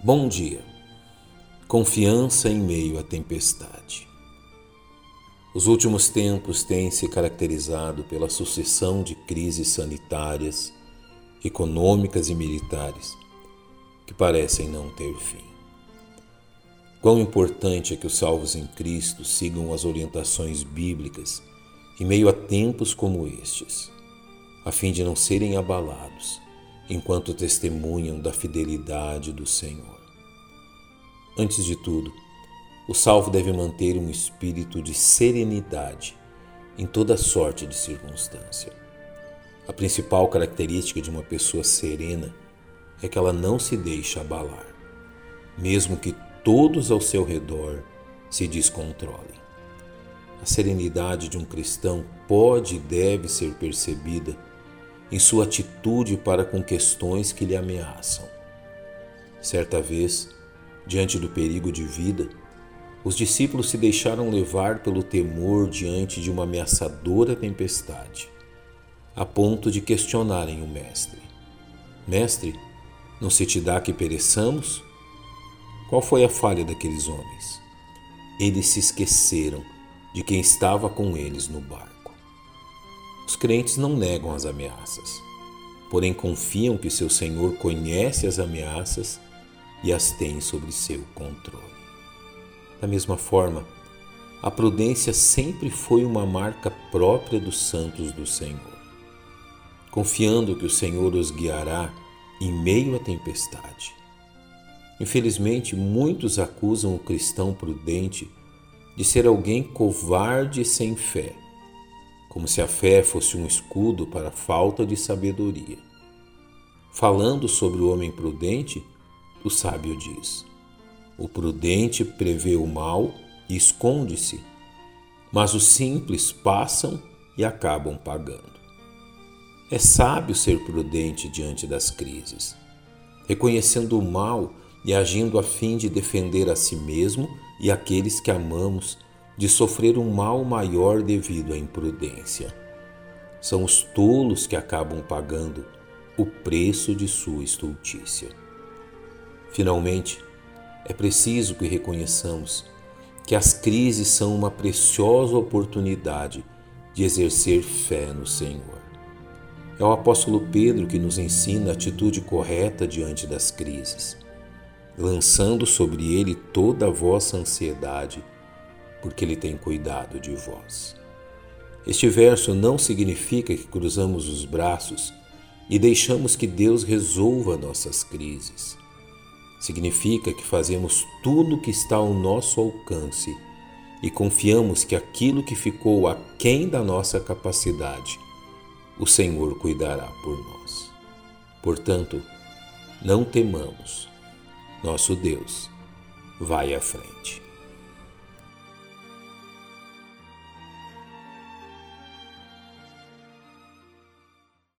Bom dia. Confiança em meio à tempestade. Os últimos tempos têm se caracterizado pela sucessão de crises sanitárias, econômicas e militares que parecem não ter fim. Quão importante é que os salvos em Cristo sigam as orientações bíblicas em meio a tempos como estes, a fim de não serem abalados enquanto testemunham da fidelidade do Senhor. Antes de tudo, o salvo deve manter um espírito de serenidade em toda sorte de circunstância. A principal característica de uma pessoa serena é que ela não se deixa abalar, mesmo que todos ao seu redor se descontrolem. A serenidade de um cristão pode e deve ser percebida em sua atitude para com questões que lhe ameaçam. Certa vez, diante do perigo de vida, os discípulos se deixaram levar pelo temor diante de uma ameaçadora tempestade, a ponto de questionarem o Mestre: Mestre, não se te dá que pereçamos? Qual foi a falha daqueles homens? Eles se esqueceram de quem estava com eles no barco. Os crentes não negam as ameaças, porém confiam que seu Senhor conhece as ameaças e as tem sob seu controle. Da mesma forma, a prudência sempre foi uma marca própria dos santos do Senhor, confiando que o Senhor os guiará em meio à tempestade. Infelizmente, muitos acusam o cristão prudente de ser alguém covarde e sem fé como se a fé fosse um escudo para a falta de sabedoria. Falando sobre o homem prudente, o sábio diz: O prudente prevê o mal e esconde-se, mas os simples passam e acabam pagando. É sábio ser prudente diante das crises, reconhecendo o mal e agindo a fim de defender a si mesmo e aqueles que amamos de sofrer um mal maior devido à imprudência. São os tolos que acabam pagando o preço de sua estultícia. Finalmente, é preciso que reconheçamos que as crises são uma preciosa oportunidade de exercer fé no Senhor. É o apóstolo Pedro que nos ensina a atitude correta diante das crises, lançando sobre ele toda a vossa ansiedade porque Ele tem cuidado de vós. Este verso não significa que cruzamos os braços e deixamos que Deus resolva nossas crises. Significa que fazemos tudo o que está ao nosso alcance e confiamos que aquilo que ficou aquém da nossa capacidade, o Senhor cuidará por nós. Portanto, não temamos, nosso Deus vai à frente.